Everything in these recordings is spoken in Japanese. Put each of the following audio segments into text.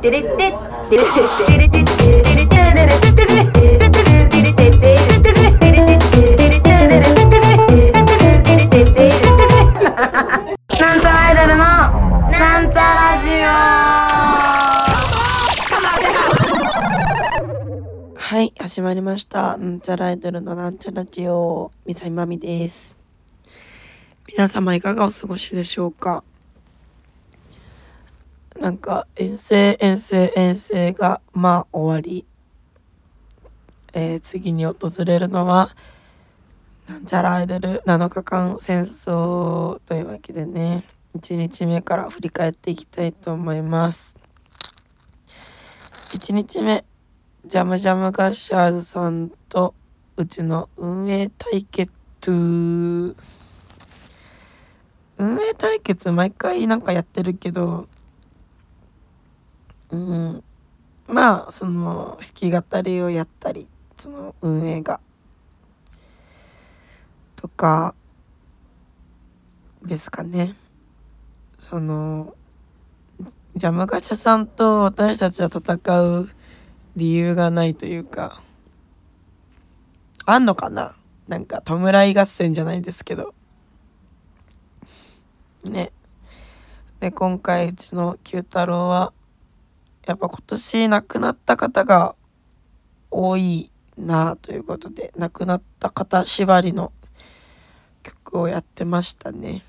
テレテテテレテレテテテレテレテテテテテはい、始まりました。なんちゃらアイドルのなんちゃらジオ、みさいまみです。皆様いかがお過ごしでしょうか？なんか、遠征、遠征、遠征が、まあ、終わり。えー次に訪れるのは、なんちゃらアイドル7日間戦争というわけでね、1日目から振り返っていきたいと思います。1日目、ジャムジャムガッシャーズさんとうちの運営対決運営対決毎回なんかやってるけどうん。まあその弾き語りをやったりその運営がとかですかね。そのジャムガシャさんと私たちは戦う理由がないというかあんのかな？なんか弔い合戦じゃないですけど。ね。で今回うちの九太郎はやっぱ今年亡くなった方が多いなということで亡くなった方縛りの曲をやってましたね。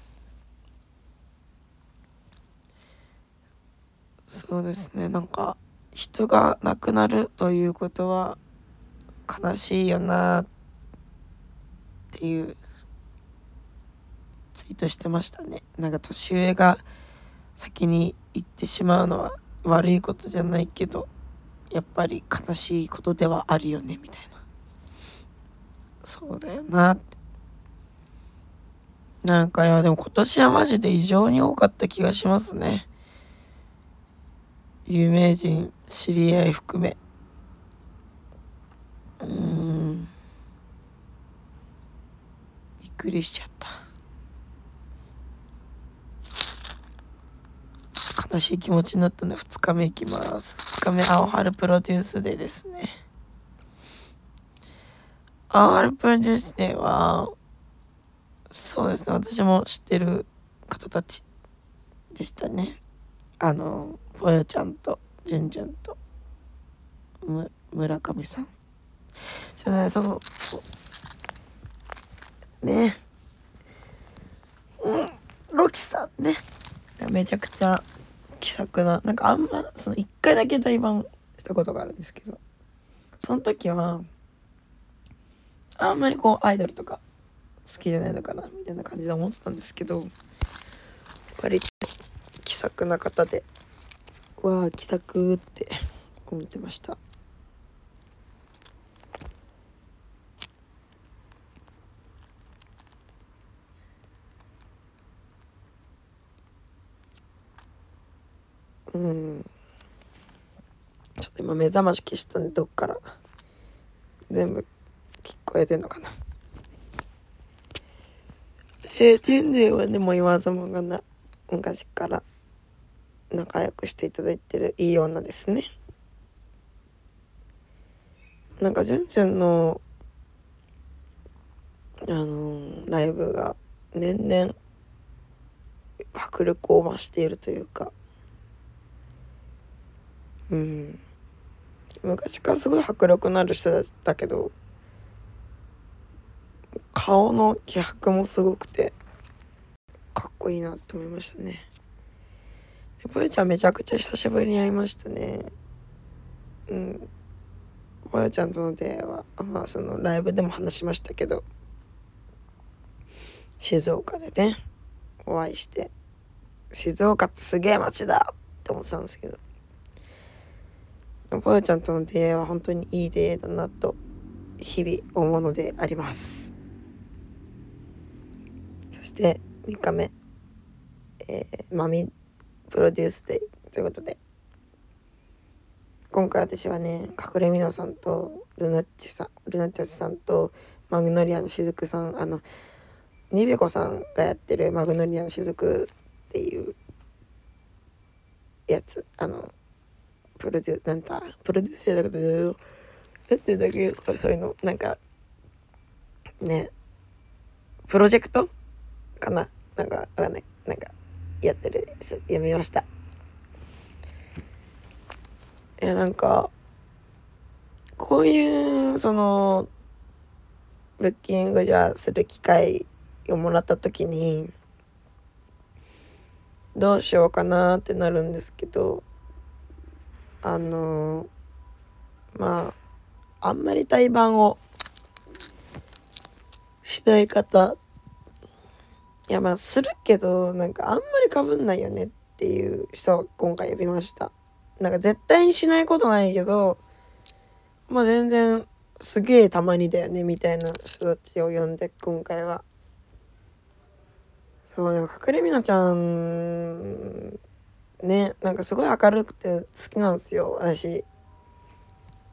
そうですね。なんか人が亡くなるということは悲しいよなっていうツイートしてましたね。なんか年上が先に行ってしまうのは悪いことじゃないけどやっぱり悲しいことではあるよねみたいな。そうだよなって。なんかいやでも今年はマジで異常に多かった気がしますね。有名人知り合い含め。うーん。びっくりしちゃった。悲しい気持ちになったんで2日目行きます。2日目青春プロデュースデーですね。青春プロデュースデーはそうですね。私も知ってる方たちでしたね。あのぽよちゃんとじゅんじゅんとむ村上さん。じゃないそのね。うんロキさんね。めちゃくちゃ気さくななんかあんまその一回だけ対バンしたことがあるんですけどその時はあんまりこうアイドルとか好きじゃないのかなみたいな感じで思ってたんですけど割と気さくな方でわあ気さくって思ってました。うん。ちょっと今目覚まし消したんでどっから。全部聞こえてんのかな。えー、人類はでも言わずもがな昔から。仲良くしていただいてるいい女ですね。なんかじゅんじゅんのあのーライブが年々迫力を増しているというか。うん。昔からすごい迫力のある人だったけど顔の気迫もすごくてかっこいいなって思いましたね。でぽよちゃんめちゃくちゃ久しぶりに会いましたね。うん。ぽよちゃんとの出会いはまあそのライブでも話しましたけど静岡でねお会いして静岡ってすげえ街だって思ってたんですけど。ぽよちゃんとの出会いは本当にいい出会いだなと日々思うのであります。そして3日目。えー、マミプロデュースデイということで。今回私はね隠れみのさんとルナッチさんルナッチさんとマグノリアのしずくさんあのニベコさんがやってるマグノリアのしずくっていうやつあのプロデュなんだプロデューサーだけどなんていうんだっけそういうのなんかねプロジェクトかな？なんかわかんない。なんかやってるやめました。いやなんかこういうそのブッキングじゃする機会をもらった時にどうしようかなってなるんですけどあのまああんまり対バンをしない方いやまあするけどなんかあんまりかぶんないよねっていう人を今回呼びました。なんか絶対にしないことないけどまあ全然すげえたまにだよねみたいな人たちを呼んで今回は。そうなんか隠れみなちゃんねなんかすごい明るくて好きなんですよ私。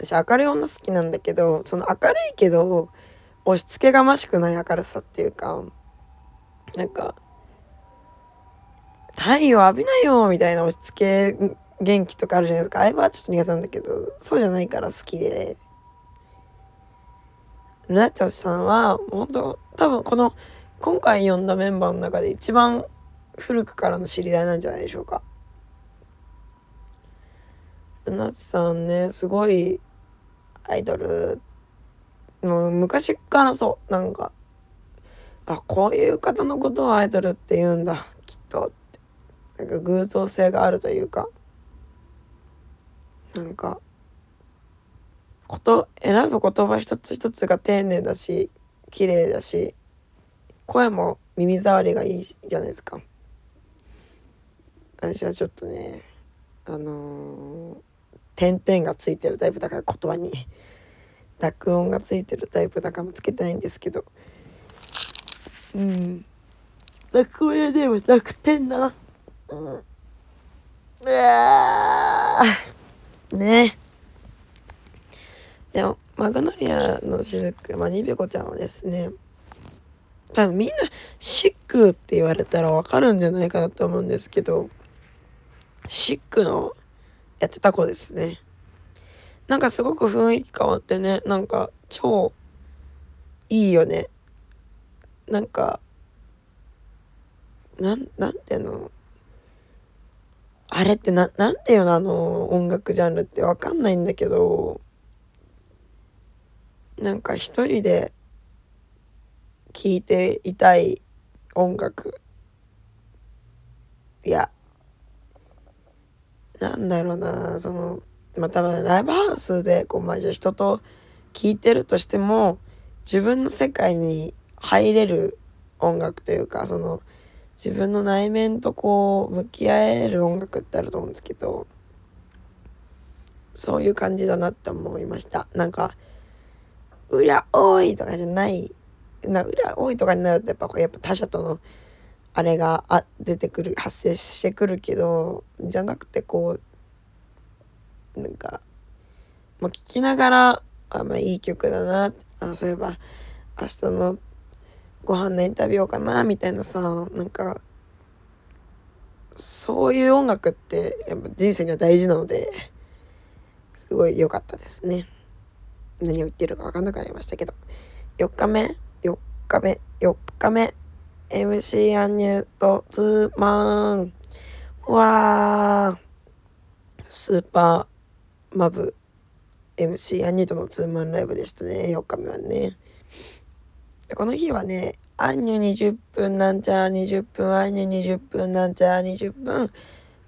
私明るい女好きなんだけどその明るいけど押し付けがましくない明るさっていうかなんか太陽浴びなよみたいな押し付け元気とかあるじゃないですか。相葉はちょっと苦手なんだけどそうじゃないから好きで。ルナチョさんは本当多分この今回呼んだメンバーの中で一番古くからの知り合いなんじゃないでしょうか。ルナチさんね、すごいアイドル、もう昔からそう、なんか、あ、こういう方のことをアイドルって言うんだ、きっとって。なんか偶像性があるというか、なんか、こと、選ぶ言葉一つ一つが丁寧だし、綺麗だし、声も耳障りがいいじゃないですか。私はちょっとねあのー、点々がついてるタイプだから言葉に。濁音がついてるタイプだからもつけたいんですけど。うん。濁音でも濁点だな。うん。うわね。でもマグノリアの雫まあニベコちゃんはですね多分みんなシックって言われたらわかるんじゃないかなと思うんですけど、シックのやってた子ですね。なんかすごく雰囲気変わってね、なんか超いいよね。なんか、なん、なんていうの？あれってな、なんていうの？あの音楽ジャンルってわかんないんだけど、なんか一人で聴いていたい音楽いやなんだろうなそのまあ多分ライブハウスでこうまあじゃ人と聴いてるとしても自分の世界に入れる音楽というかその自分の内面とこう向き合える音楽ってあると思うんですけどそういう感じだなって思いましたなんか「うりゃおい!」とかじゃないな裏多いとかになるとやっぱやっぱ他者とのあれがあ出てくる発生してくるけどじゃなくてこうなんか、まあ、聞きながらあ、まあ、いい曲だなあそういえば明日のご飯何食べようかなみたいなさなんかそういう音楽ってやっぱ人生には大事なのですごい良かったですね。何を言ってるか分かんなくなりましたけど。4日目？4日目、4日目、MC アンニュとツーマン。わー。スーパーマブ、MC アンニュとのツーマンライブでしたね、4日目はね。この日はね、アンニュ20分なんちゃら20分、アンニュ20分なんちゃら20分、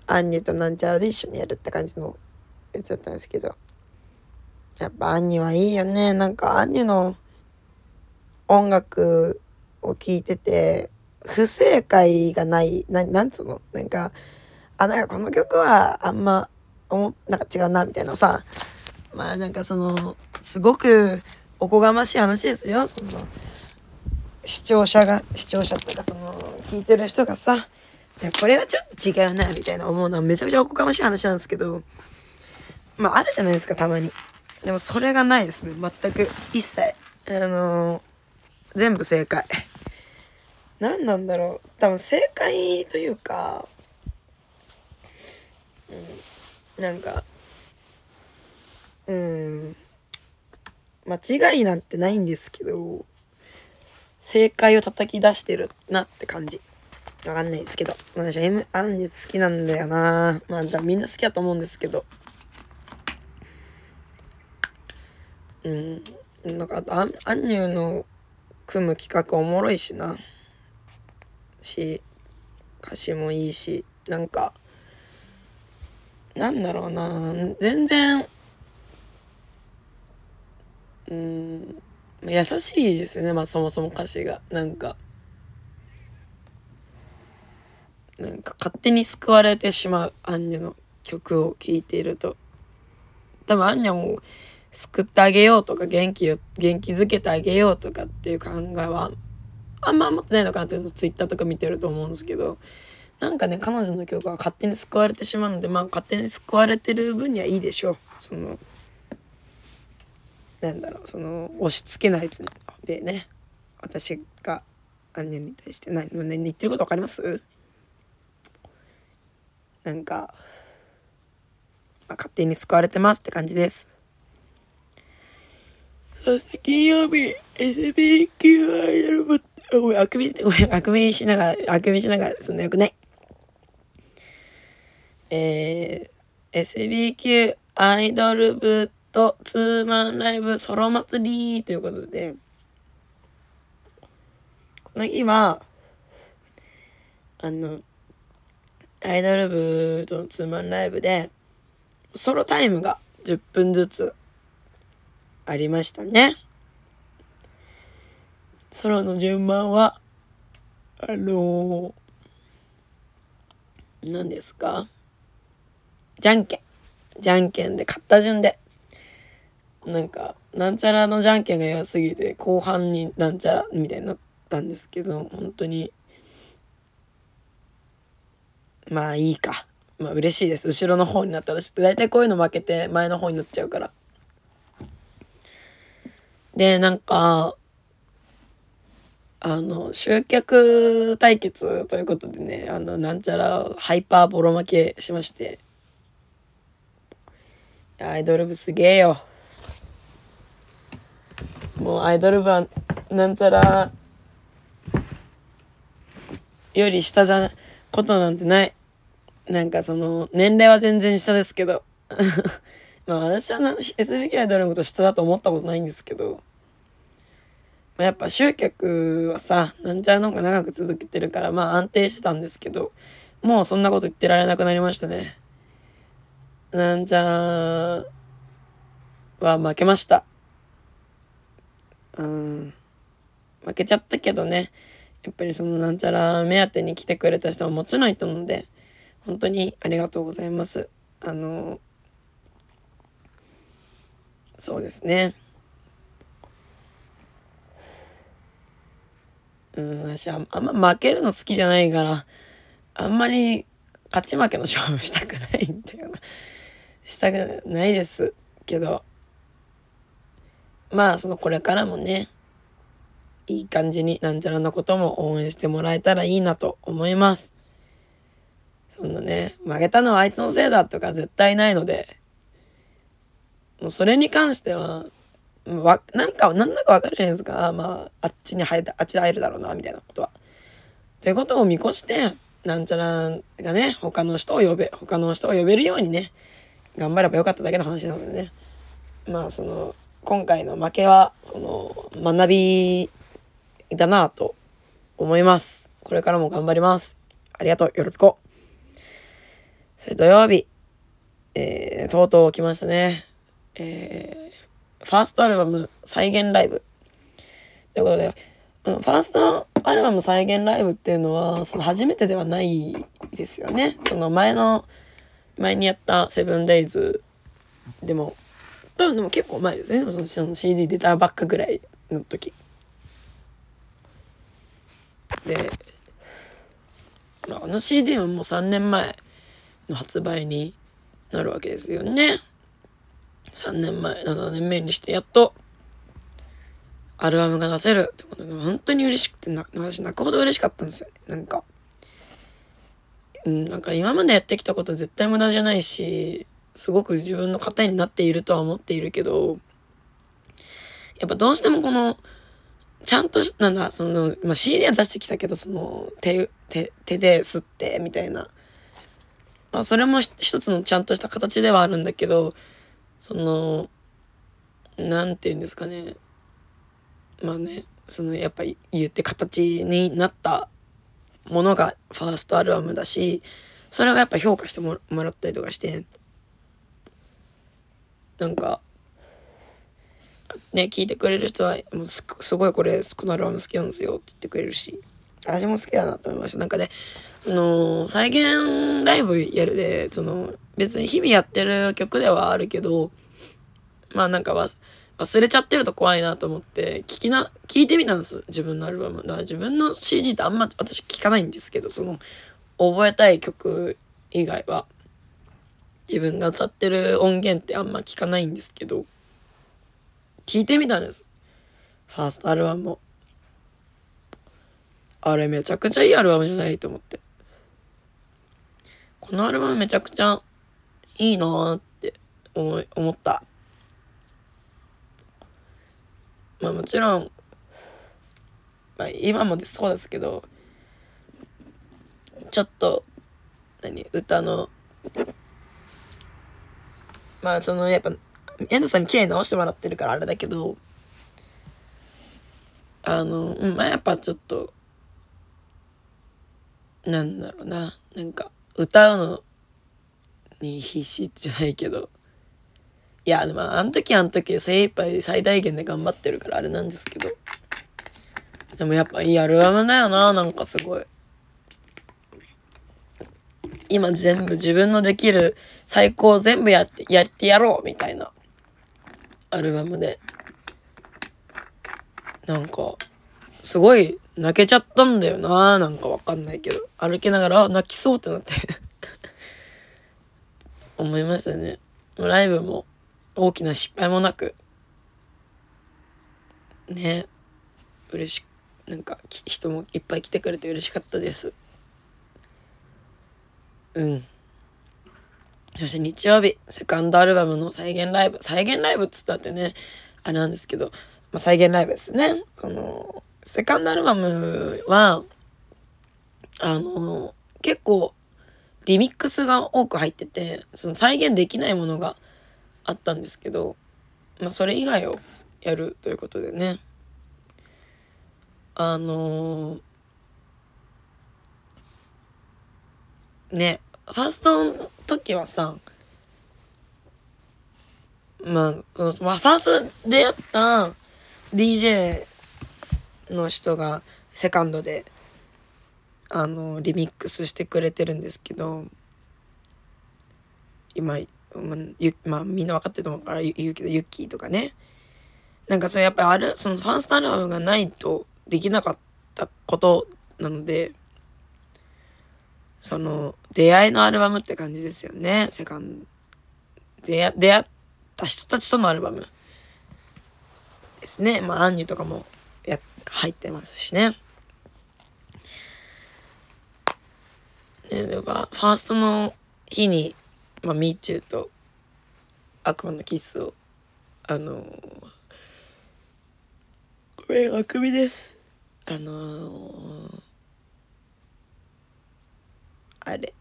アンニュとなんちゃらで一緒にやるって感じのやつだったんですけど。やっぱアンニュはいいよね。なんかアンニュの音楽を聴いてて、不正解がない、ななんつうの？なんか、あ、なんかこの曲はあんま、おなんか違うな、みたいなさ。まあなんかその、すごくおこがましい話ですよ、その、視聴者が、視聴者とかその、聞いてる人がさ、これはちょっと違うな、みたいな思うのはめちゃくちゃおこがましい話なんですけど、まああるじゃないですか、たまに。でもそれがないですね、全く。一切。あのー全部正解。何なんだろう。多分正解というか、うん、なんか、うん間違いなんてないんですけど正解を叩き出してるなって感じ。わかんないですけど私は M アンニュ好きなんだよな。まあみんな好きだと思うんですけど。うんなんかあアンニュの組む企画おもろいしな。し歌詞もいいしなんかなんだろうな全然うん優しいですよねまあそもそも歌詞が。なんかなんか勝手に救われてしまうアンニャの曲を聴いていると。多分アンニャも救ってあげようとか元気を元気づけてあげようとかっていう考えはあんま持ってないのかなってツイッターとか見てると思うんですけどなんかね彼女の曲は勝手に救われてしまうのでまあ勝手に救われてる分にはいいでしょう。そのなんだろうその押し付けないでね。私がアンニャに対して何言ってること分かります？なんか、まあ、勝手に救われてますって感じです。そして金曜日 SBQ アイドルごめんあくびごめんあくびしながらあくびしながらそんなよくないえー、SBQ アイドル部とツーマンライブソロ祭りということで、この日は、あの、アイドル部とのツーマンライブで、ソロタイムが10分ずつありましたね。ソロの順番は、あのー、何ですか？じゃんけん。じゃんけんで買った順で。なんかなんちゃらのじゃんけんが弱すぎて後半になんちゃらみたいになったんですけど本当に。まあいいか。まあ嬉しいです。後ろの方になったら大体こういうの負けて前の方になっちゃうから。でなんかあの集客対決ということでねあのなんちゃらハイパーボロ負けしまして。アイドル部すげえよ。もうアイドル部はなんちゃらより下だことなんてない。なんかその年齢は全然下ですけど。まあ私は SBK アイドルのこと下だと思ったことないんですけど、まあ、やっぱ集客はさなんちゃらの方が長く続けてるからまあ安定してたんですけどもうそんなこと言ってられなくなりましたねなんちゃらは負けましたうん、負けちゃったけどね、やっぱりそのなんちゃら目当てに来てくれた人はもちろんいたので、本当にありがとうございます。あの、そうですね。うん、私ああんま負けるの好きじゃないから、あんまり勝ち負けの勝負したくないんだよな。したくないですけど、まあそのこれからもねいい感じになんちゃらのことも応援してもらえたらいいなと思います。そんなね、負けたのはあいつのせいだとか絶対ないので、もうそれに関しては、わ、なんか、なんだかわかるじゃないですか。まあ、あっちに入る、あっちで入るだろうな、みたいなことは。ってことを見越して、なんちゃらがね、他の人を呼べ、他の人を呼べるようにね、頑張ればよかっただけの話なのでね。まあ、その、今回の負けは、その、学びだなと思います。これからも頑張ります。ありがとう、よろぴこ。それ土曜日、えー、とうとう来ましたね。えー、ファーストアルバム再現ライブ。ということで、うん、ファーストアルバム再現ライブっていうのは、その初めてではないですよね。その前の、前にやったセブンデイズでも多分でも結構前ですね。そのその CD 出たばっかぐらいの時。で、まあ、あの CD はもう3年前の発売になるわけですよね。3年前、7年目にしてやっとアルバムが出せるってことで本当に嬉しくて、私泣くほど嬉しかったんですよね。なんか。うん、なんか今までやってきたこと絶対無駄じゃないし、すごく自分の糧になっているとは思っているけど、やっぱどうしてもこの、ちゃんとなんだ、その、まあ、CD は出してきたけど、その、手、手、手で吸って、みたいな。まあ、それも一つのちゃんとした形ではあるんだけど、その、なんて言うんですかね。まあね、その、やっぱり言って形になったものがファーストアルバムだし、それをやっぱ評価してもらったりとかして、なんか、ね、聞いてくれる人は、もうすすごいこれ、このアルバム好きなんですよって言ってくれるし、私も好きだなと思いました。なんかね、その、再現ライブやるで、その、別に日々やってる曲ではあるけど、まあなんか忘れちゃってると怖いなと思って、聞きな、聞いてみたんです。自分のアルバム。だから自分の CD ってあんま私聞かないんですけど、その、覚えたい曲以外は。自分が歌ってる音源ってあんま聞かないんですけど、聞いてみたんです。ファーストアルバムも。あれめちゃくちゃいいアルバムじゃないと思って。このアルバムめちゃくちゃいいなって思い、思った。まあもちろん、まあ今もそうですけど、ちょっと、何、歌の、まあそのやっぱ遠藤さんに綺麗に直してもらってるからあれだけどあの、まあやっぱちょっとなんだろうななんか歌うのに必死じゃないけど。いやでもあの時あの時精一杯最大限で頑張ってるからあれなんですけど。でもやっぱいいアルバムだよななんかすごい。今全部自分のできる最高全部やって、やってやろうみたいな。アルバムで。なんか、すごい泣けちゃったんだよななんかわかんないけど。歩きながら泣きそうってなって。思いましたね。ライブも大きな失敗もなく、ね、嬉し、なんか人もいっぱい来てくれて嬉しかったです。うん。そして日曜日、セカンドアルバムの再現ライブ。再現ライブっつったってね、あれなんですけど、まあ、再現ライブですね。あの、セカンドアルバムは、あの、結構、リミックスが多く入ってて、その再現できないものがあったんですけど、まあ、それ以外をやるということでね。あのね、ファーストの時はさ、まあ、その、まあ、ファーストでやった DJ の人がセカンドで、あの、リミックスしてくれてるんですけど、今、まあ、ゆまあ、みんな分かってると思うから言うけど、ユッキーとかね。なんかそれやっぱりある、そのファーストアルバムがないとできなかったことなので、その、出会いのアルバムって感じですよね。セカンド。出会、出会った人たちとのアルバムですね。まあ、アンニュとかもや、入ってますしね。ね、では、ファーストの日に、まあ、ミーチューと悪魔のキスを、あのー、ごめん、あくびです。あのーあれ。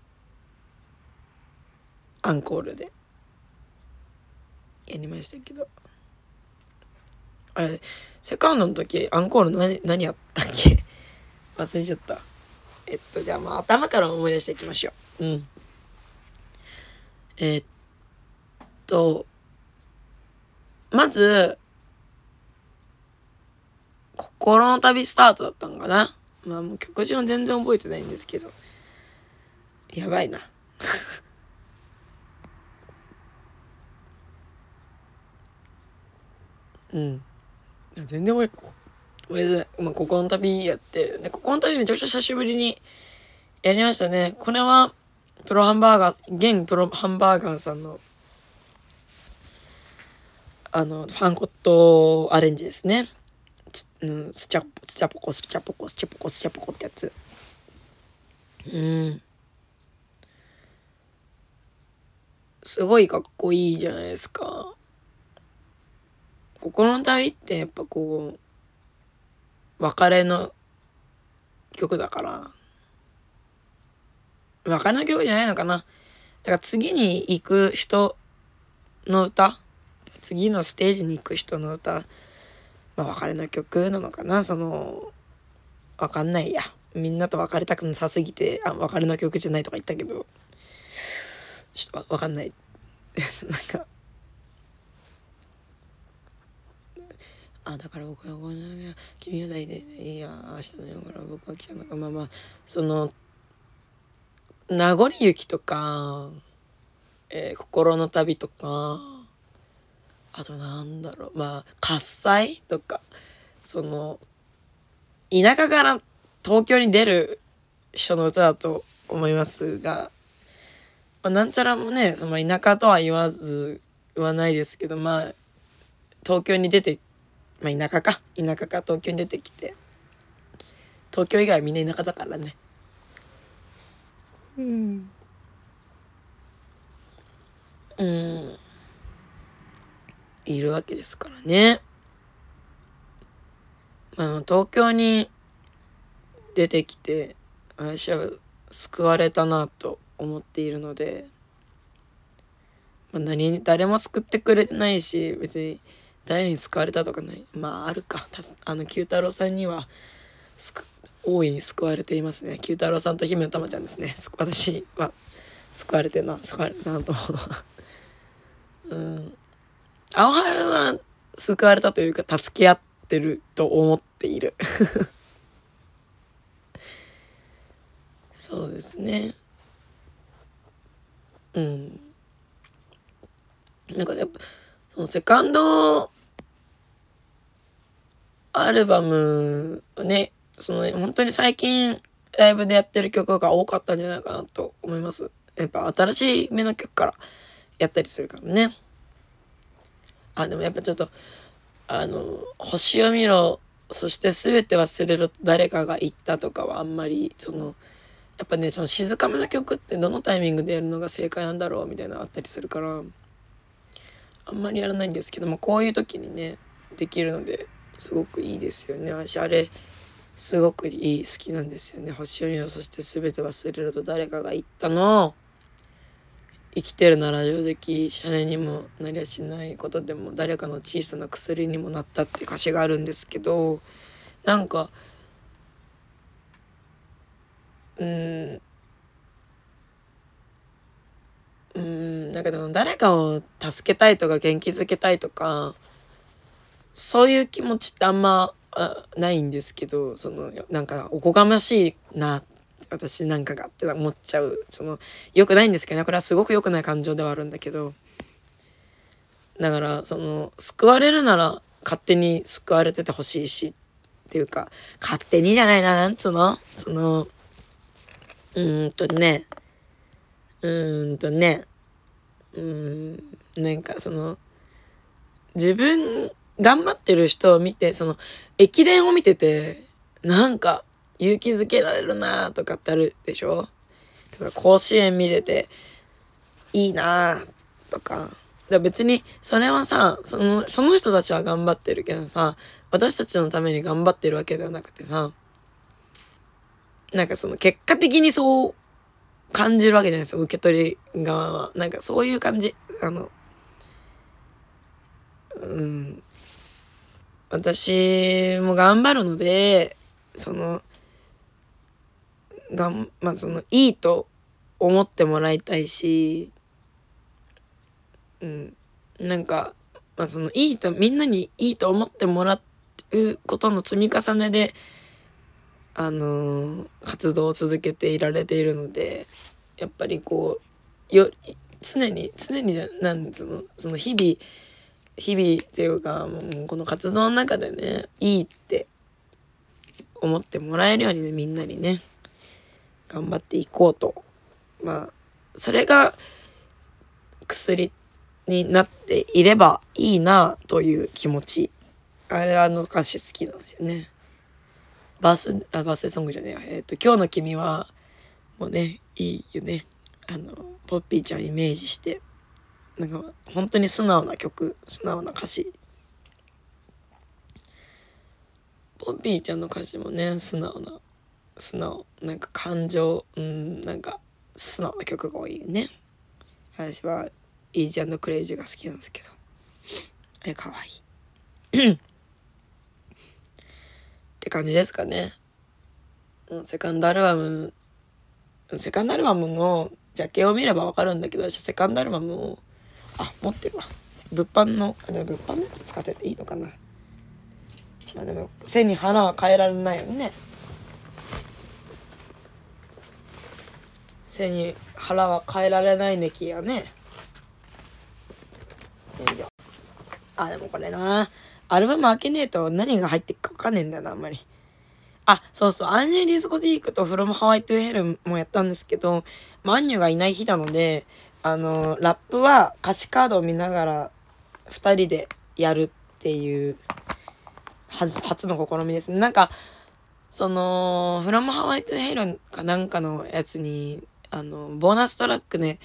アンコールで。やりましたけど。あれセカンドの時アンコール何何やったっけ？忘れちゃった。えっとじゃあまあ頭から思い出していきましょう。うん。えっとまず心の旅スタートだったんかな？まあもう曲順は全然覚えてないんですけど。やばいな。うん。全然覚え覚えてない、まあ、ここの旅やってでここの旅めちゃくちゃ久しぶりにやりましたね。これはプロハンバーガー現プロハンバーガーさんのあのファンコットアレンジですね。うん、スチャポスチャポコスチャポコスチャポコスチャポコってやつ。うん。すごいかっこいいじゃないですか。心の旅ってやっぱこう、別れの曲だから、別れの曲じゃないのかな。だから次に行く人の歌。次のステージに行く人の歌。まあ別れの曲なのかな。そのわかんないや。みんなと別れたくなさすぎてあ別れの曲じゃないとか言ったけど。ちょっとわかんない。で すなんかあだから僕はこの君はないでいや明日の夜から僕は来たのかまあまあその名残雪とか、えー、心の旅とかあとなんだろう。まあ喝采とかその田舎から東京に出る人の歌だと思いますが、まあ、なんちゃらもねその田舎とは言わず言わないですけどまあ東京に出てまあ田舎か。田舎か東京に出てきて。東京以外はみんな田舎だからね。うん。うん。いるわけですからね。あの東京に出てきて私は救われたなと思っているので、まあ、何誰も救ってくれてないし別に誰に救われたとかない。まああるか。あの九太郎さんには大いに救われていますね。九太郎さんと姫の玉ちゃんですね。私は救われてるな救われたなと思う うん。青春は救われたというか助け合ってると思っている。そうですね。うん。なんかやっぱそのセカンドアルバムねその、ね、本当に最近ライブでやってる曲が多かったんじゃないかなと思います。やっぱ新しい目の曲からやったりするからね。あ、でもやっぱちょっと、あの、星を見ろ、そして全て忘れろと誰かが言ったとかはあんまり、その、やっぱね、その静かめの曲ってどのタイミングでやるのが正解なんだろうみたいなのあったりするから、あんまりやらないんですけども、こういう時にね、できるので、すごくいいですよね。私、あれ、すごくいい、好きなんですよね。星を見ろ、そして全て忘れろと誰かが言ったのを、生きてるなら正直シャレにもなりゃしないことでも誰かの小さな薬にもなったって歌詞があるんですけどなんかうんうんだけど誰かを助けたいとか元気づけたいとかそういう気持ちってあんまあないんですけどそのなんかおこがましいな私なんかがって思っちゃうその良くないんですけどね。これはすごく良くない感情ではあるんだけど。だからその救われるなら勝手に救われててほしいしっていうか勝手にじゃないななんつうの？そのうーんとねうーんとねうんなんかその自分頑張ってる人を見てその駅伝を見ててなんか勇気づけられるなとかってあるでしょ？とか甲子園見てていいなとか。だ別にそれはさそのその人たちは頑張ってるけどさ私たちのために頑張ってるわけではなくてさなんかその結果的にそう感じるわけじゃないですよ受け取り側は。なんかそういう感じ。あのうん。私も頑張るのでそのがんまあそのいいと思ってもらいたいしうん。なんかまあそのいいとみんなにいいと思ってもらうことの積み重ねであの、活動を続けていられているのでやっぱりこうよ常に常にじゃなんそのその日々日々っていうかもうこの活動の中でねいいって思ってもらえるようにねみんなにね頑張っていこうと。まあそれが薬になっていればいいなという気持ち。あれあの歌詞好きなんですよね。バースあバースデーソングじゃねええっ、と「今日の君は」もうねいいよね。あのポッピーちゃんイメージして。なんか本当に素直な曲素直な歌詞。ポッピーちゃんの歌詞もね素直な素直なんか感情うんなんか素直な曲が多いよね。私はイージークレイジーが好きなんですけど。あれかわいい。って感じですかね。セカンドアルバムセカンドアルバムのジャケを見ればわかるんだけど私セカンドアルバムをあ持ってるわ。物販のあでも物販のやつ使ってていいのかな。まあでも背に花は変えられないよね。背に腹は変えられないねきやね。あでもこれな。アルバム開けねえと何が入ってっか分かんねえんだよなあんまり。あそうそう。アンニュー・ディスコディークとフロム・ハワイ・トゥ・ヘルもやったんですけど、まあ、アンニューがいない日なのであのラップは歌詞カードを見ながら2人でやるっていう初の試みですね。なんかその「フロムハワイトゥヘイロン」かなんかのやつにあのボーナストラックね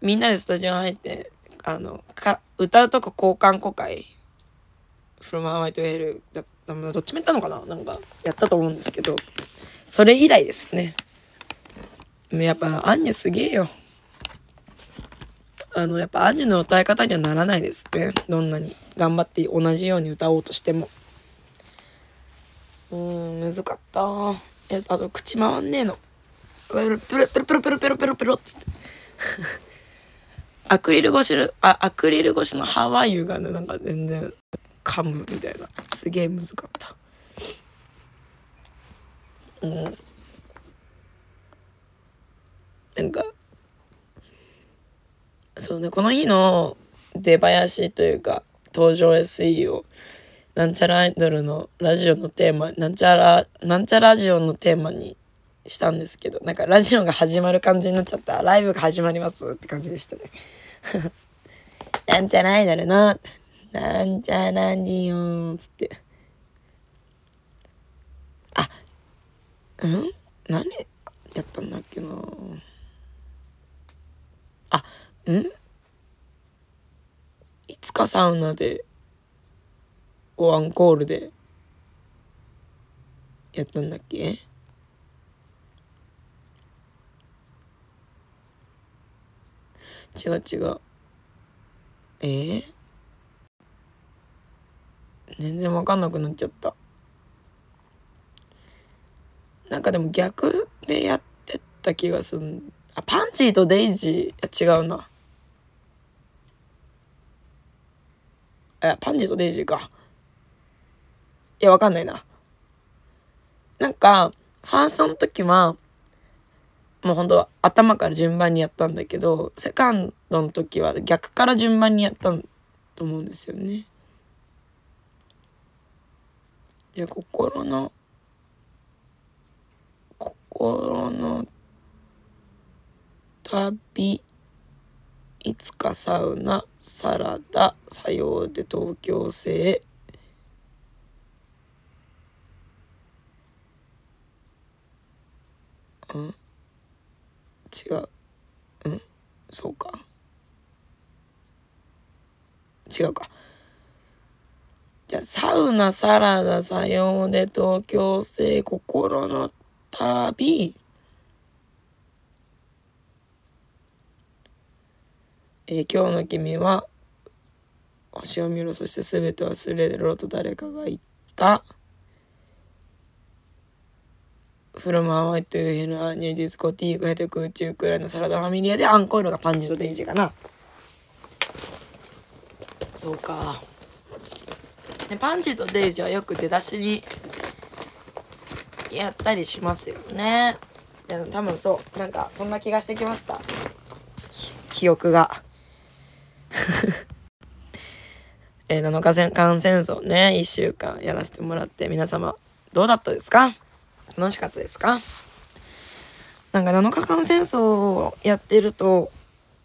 みんなでスタジオ入ってあのか歌うとこ交換公開「フロムハワイトヘイル」だどっちもやったのかな？なんかやったと思うんですけど。それ以来ですね。やっぱアンニュすげえよ。あのやっぱアンニュの歌い方にはならないですねどんなに頑張って同じように歌おうとしても。うんむずかった。えあと口回んねえの。プルプルプルプルプルプルプルプルっつって。アクリル越しのあアクリル越しのハワイユがねなんか全然噛むみたいなすげえむずかったうんなんかそうねこの日の出囃子というか登場 SE をなんちゃらアイドルのラジオのテーマ、なんちゃら、なんちゃラジオのテーマにしたんですけど、なんかラジオが始まる感じになっちゃった。ライブが始まりますって感じでしたね。なんちゃらアイドルの、なんちゃらジオつって。あ、うん？何やったんだっけな。あ、うん？いつかサウナでをアンコールでやったんだっけ？違う違う。えー、全然わかんなくなっちゃった。なんかでも逆でやってた気がすん。あパンチーとデイジー？違うな。えパンジーとデイジーか。いや、わかんないな。なんか、ファーストの時は、もうほんと頭から順番にやったんだけど、セカンドの時は逆から順番にやったと思うんですよね。じゃあ心の、心の旅、いつかサウナ、サラダ、さようで東京製、うん？違う。うん？そうか。違うか。じゃあサウナサラダさようで東京製心の旅。えー、今日の君は星を見ろそして全て忘れろと誰かが言った。フロムハワイという日のアニューディスコティークヘテ空中くらいのサラダファミリアでアンコールがパンジとデイジーかな。そうか。でパンジーとデイジーはよく出だしにやったりしますよね。いや多分そうなんかそんな気がしてきました。記憶が。えー、7日間戦争ね1週間やらせてもらって皆様どうだったですか？楽しかったですか？なんか7日間戦争をやってると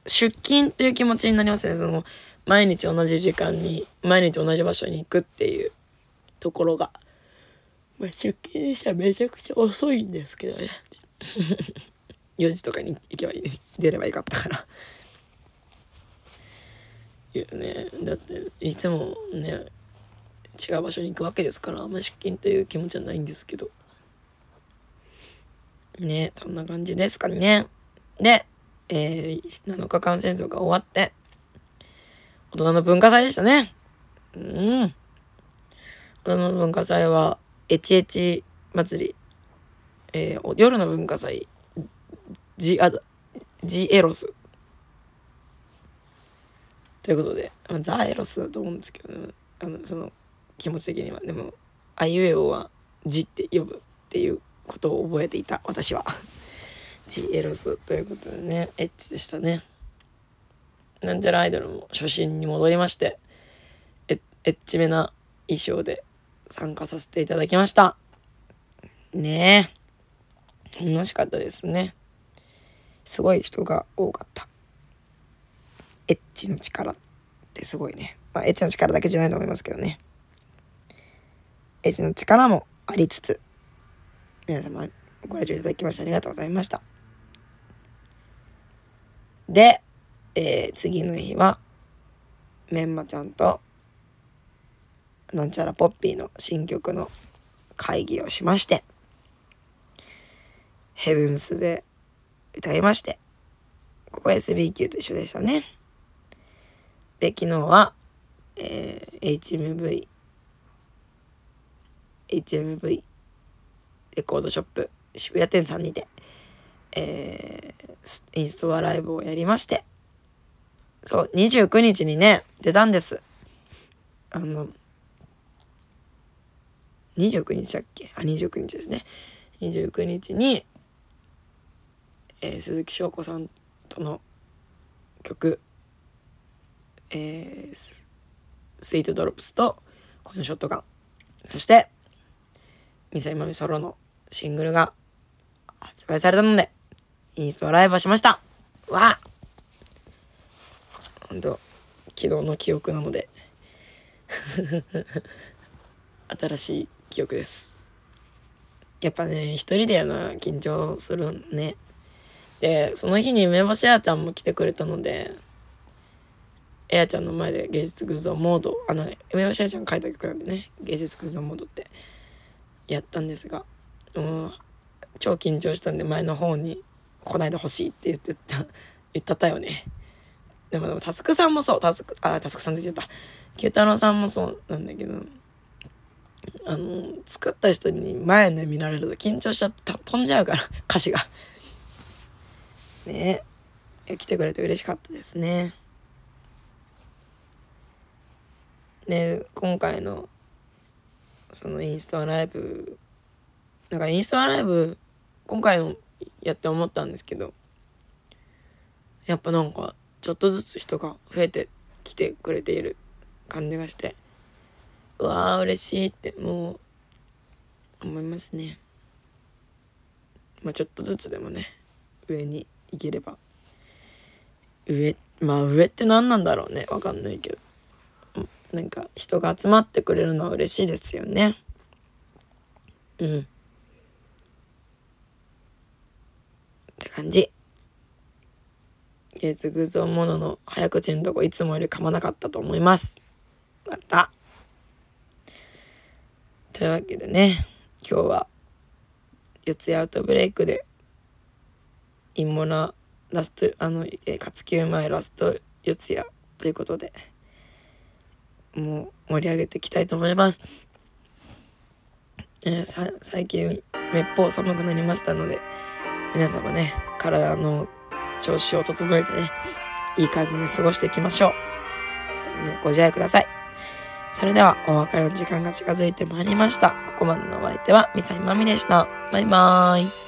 出勤っていう気持ちになりますね。その毎日同じ時間に毎日同じ場所に行くっていうところが、まあ、出勤でしたらめちゃくちゃ遅いんですけどね。4時とかに行けばいい出ればよかったから。いうねだっていつもね違う場所に行くわけですからあんま出勤という気持ちはないんですけど。ねそんな感じですかね。で、えー、7日間戦争が終わって大人の文化祭でしたね。うん。大人の文化祭はエチエチ祭り、えー、夜の文化祭ジアジエロス。ということで、まあ、ザ・エロスだと思うんですけど、ね、あのその気持ち的には。でもあいうえおは「じ」って呼ぶっていうことを覚えていた私は。ジエロスということでねエッチでしたね。なんちゃらアイドルも初心に戻りましてエッチめな衣装で参加させていただきましたねえ楽しかったですねすごい人が多かったエッチの力ってすごいね。まあ、エッチの力だけじゃないと思いますけどね。エッチの力もありつつ、皆様ご来場いただきましてありがとうございました。で、えー、次の日は、メンマちゃんと、なんちゃらポッピーの新曲の会議をしまして、ヘブンスで歌いまして、ここ SB 級と一緒でしたね。で、昨日は、えー、HMV、HMV レコードショップ渋谷店さんにて、えー、インストアライブをやりまして、そう、29日にね、出たんです。あの、29日だっけ？あ、29日ですね。29日に、えー、鈴木翔子さんとの曲えー、スイートドロップスとコインショットガンそしてミサイマミソロのシングルが発売されたのでインストライブをしましたわあほんと昨日の記憶なので。新しい記憶です。やっぱね一人でやな緊張するね。でその日に梅干し屋ちゃんも来てくれたのでエアちゃんの前で芸術偶像モードあの梅干しあちゃん書いた曲なんでね芸術偶像モードってやったんですがもう超緊張したんで前の方に来ないでほしいって言ってた言ったたよね。でもでもタスクさんもそう。タスクあタスクさんって言っちゃった。九太郎さんもそうなんだけどあの作った人に前で見られると緊張しちゃって飛んじゃうから 歌詞が。ね。え来てくれて嬉しかったですね。で今回のそのインスタライブなんかインスタライブ今回のやって思ったんですけどやっぱなんかちょっとずつ人が増えてきてくれている感じがしてうわー嬉しいってもう思いますねまあちょっとずつでもね上に行ければ上まあ上って何なんだろうねわかんないけどなんか人が集まってくれるのは嬉しいですよね。うん。って感じ。芸術偶像ものの早口のとこいつもより噛まなかったと思います。よかった。というわけでね、今日は四谷アウトブレイクで、インモナラスト、あの、えー、活休前ラスト四谷ということで、もう盛り上げていきたいと思います。えー、最近めっぽう寒くなりましたので皆様ね体の調子を整えてねいい感じに過ごしていきましょう。ご自愛ください。それではお別れの時間が近づいてまいりました。ここまでのお相手はミサイマミでした。バイバーイ。